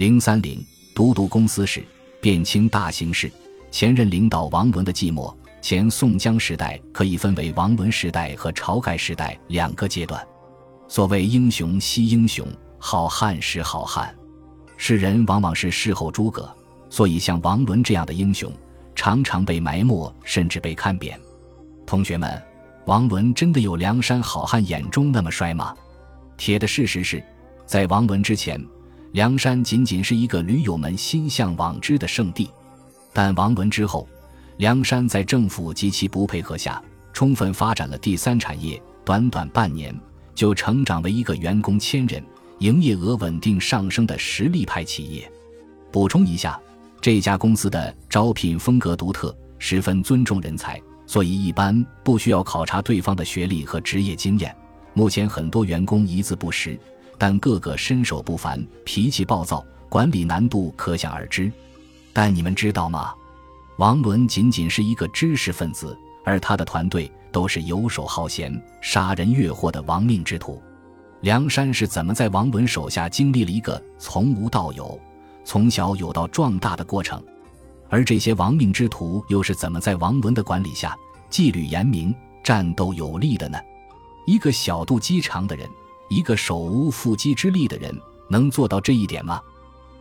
零三零都督公司史，辨清大形势。前任领导王伦的寂寞。前宋江时代可以分为王伦时代和晁盖时代两个阶段。所谓英雄惜英雄，好汉识好汉。世人往往是事后诸葛，所以像王伦这样的英雄，常常被埋没，甚至被看扁。同学们，王伦真的有梁山好汉眼中那么帅吗？铁的事实是，在王伦之前，梁山仅仅是一个驴友们心向往之的圣地。但王伦之后，梁山在政府及其不配合下，充分发展了第三产业，短短半年就成长为一个员工千人、营业额稳定上升的实力派企业。补充一下，这家公司的招聘风格独特，十分尊重人才，所以一般不需要考察对方的学历和职业经验。目前很多员工一字不识，但个个身手不凡，脾气暴躁，管理难度可想而知。但你们知道吗？王伦仅仅是一个知识分子，而他的团队都是游手好闲、杀人越货的亡命之徒。梁山是怎么在王伦手下经历了一个从无到有、从小有到壮大的过程？而这些亡命之徒又是怎么在王伦的管理下纪律严明、战斗有力的呢？一个小肚鸡肠的人，一个手无缚鸡之力的人，能做到这一点吗？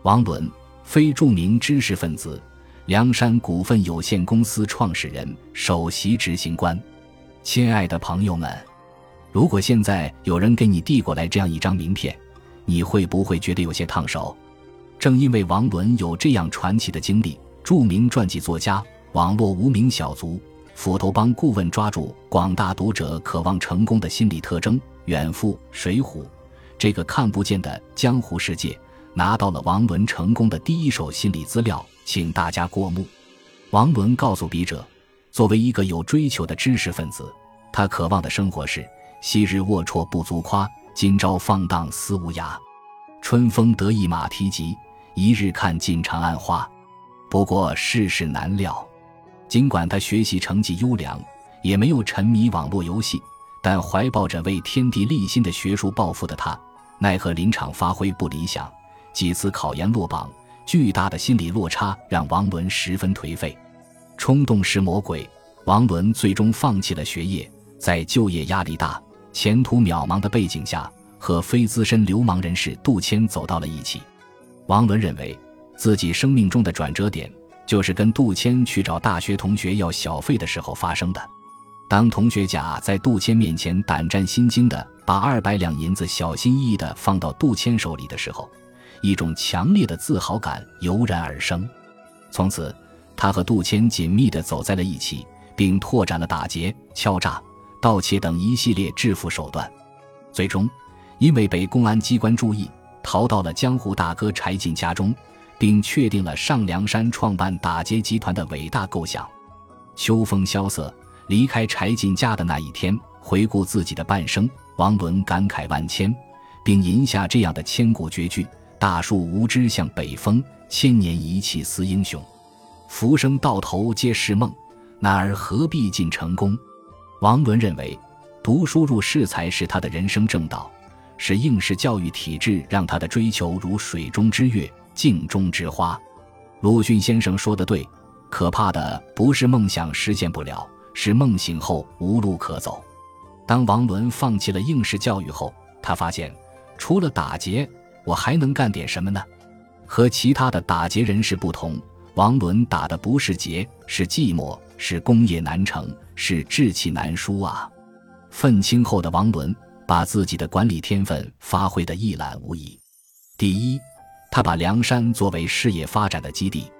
王伦非著名知识分子，梁山股份有限公司创始人、首席执行官。亲爱的朋友们，如果现在有人给你递过来这样一张名片，你会不会觉得有些烫手？正因为王伦有这样传奇的经历，著名传记作家、网络无名小卒。斧头帮顾问抓住广大读者渴望成功的心理特征，远赴《水浒》这个看不见的江湖世界，拿到了王伦成功的第一手心理资料，请大家过目。王伦告诉笔者，作为一个有追求的知识分子，他渴望的生活是：昔日龌龊不足夸，今朝放荡思无涯。春风得意马蹄疾，一日看尽长安花。不过世事难料。尽管他学习成绩优良，也没有沉迷网络游戏，但怀抱着为天地立心的学术抱负的他，奈何临场发挥不理想，几次考研落榜，巨大的心理落差让王伦十分颓废。冲动是魔鬼，王伦最终放弃了学业，在就业压力大、前途渺茫的背景下，和非资深流氓人士杜迁走到了一起。王伦认为，自己生命中的转折点。就是跟杜迁去找大学同学要小费的时候发生的。当同学甲在杜迁面前胆战心惊的把二百两银子小心翼翼的放到杜迁手里的时候，一种强烈的自豪感油然而生。从此，他和杜迁紧密的走在了一起，并拓展了打劫、敲诈、盗窃等一系列致富手段。最终，因为被公安机关注意，逃到了江湖大哥柴进家中。并确定了上梁山创办打劫集团的伟大构想。秋风萧瑟，离开柴进家的那一天，回顾自己的半生，王伦感慨万千，并吟下这样的千古绝句：“大树无知向北风，千年一气思英雄。浮生到头皆是梦，男儿何必尽成功？”王伦认为，读书入仕才是他的人生正道，是应试教育体制让他的追求如水中之月。镜中之花，鲁迅先生说的对，可怕的不是梦想实现不了，是梦醒后无路可走。当王伦放弃了应试教育后，他发现除了打劫，我还能干点什么呢？和其他的打劫人士不同，王伦打的不是劫，是寂寞，是功业难成，是志气难舒啊！愤青后的王伦把自己的管理天分发挥得一览无遗。第一。他把梁山作为事业发展的基地。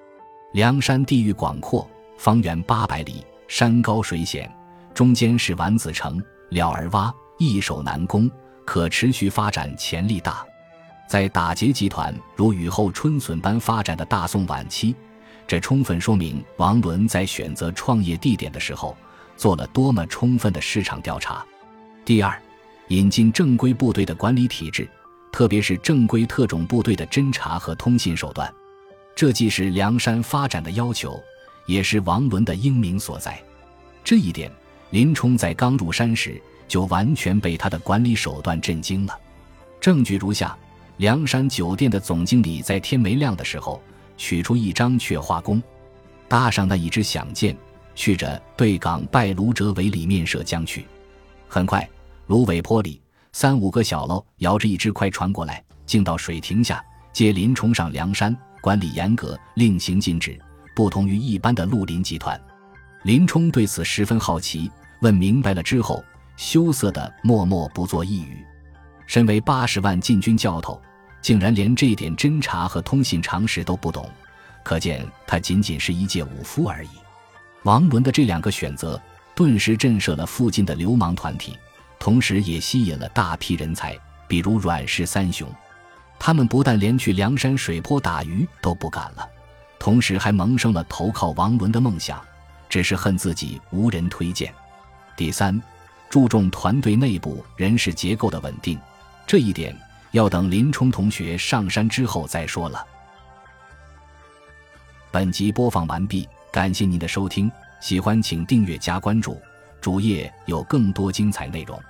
梁山地域广阔，方圆八百里，山高水险，中间是丸子城，了儿洼，易守难攻，可持续发展潜力大。在打劫集团如雨后春笋般发展的大宋晚期，这充分说明王伦在选择创业地点的时候做了多么充分的市场调查。第二，引进正规部队的管理体制。特别是正规特种部队的侦察和通信手段，这既是梁山发展的要求，也是王伦的英明所在。这一点，林冲在刚入山时就完全被他的管理手段震惊了。证据如下：梁山酒店的总经理在天没亮的时候，取出一张雀花弓，搭上那一支响箭，去着对港拜卢哲为里面射将去。很快，芦苇坡里三五个小喽摇着一只快船过来，竟到水亭下接林冲上梁山，管理严格，令行禁止，不同于一般的绿林集团。林冲对此十分好奇，问明白了之后，羞涩的默默不作一语。身为八十万禁军教头，竟然连这点侦查和通信常识都不懂，可见他仅仅是一介武夫而已。王伦的这两个选择。顿时震慑了附近的流氓团体，同时也吸引了大批人才，比如阮氏三雄。他们不但连去梁山水泊打鱼都不敢了，同时还萌生了投靠王伦的梦想，只是恨自己无人推荐。第三，注重团队内部人事结构的稳定，这一点要等林冲同学上山之后再说了。本集播放完毕，感谢您的收听。喜欢请订阅加关注，主页有更多精彩内容。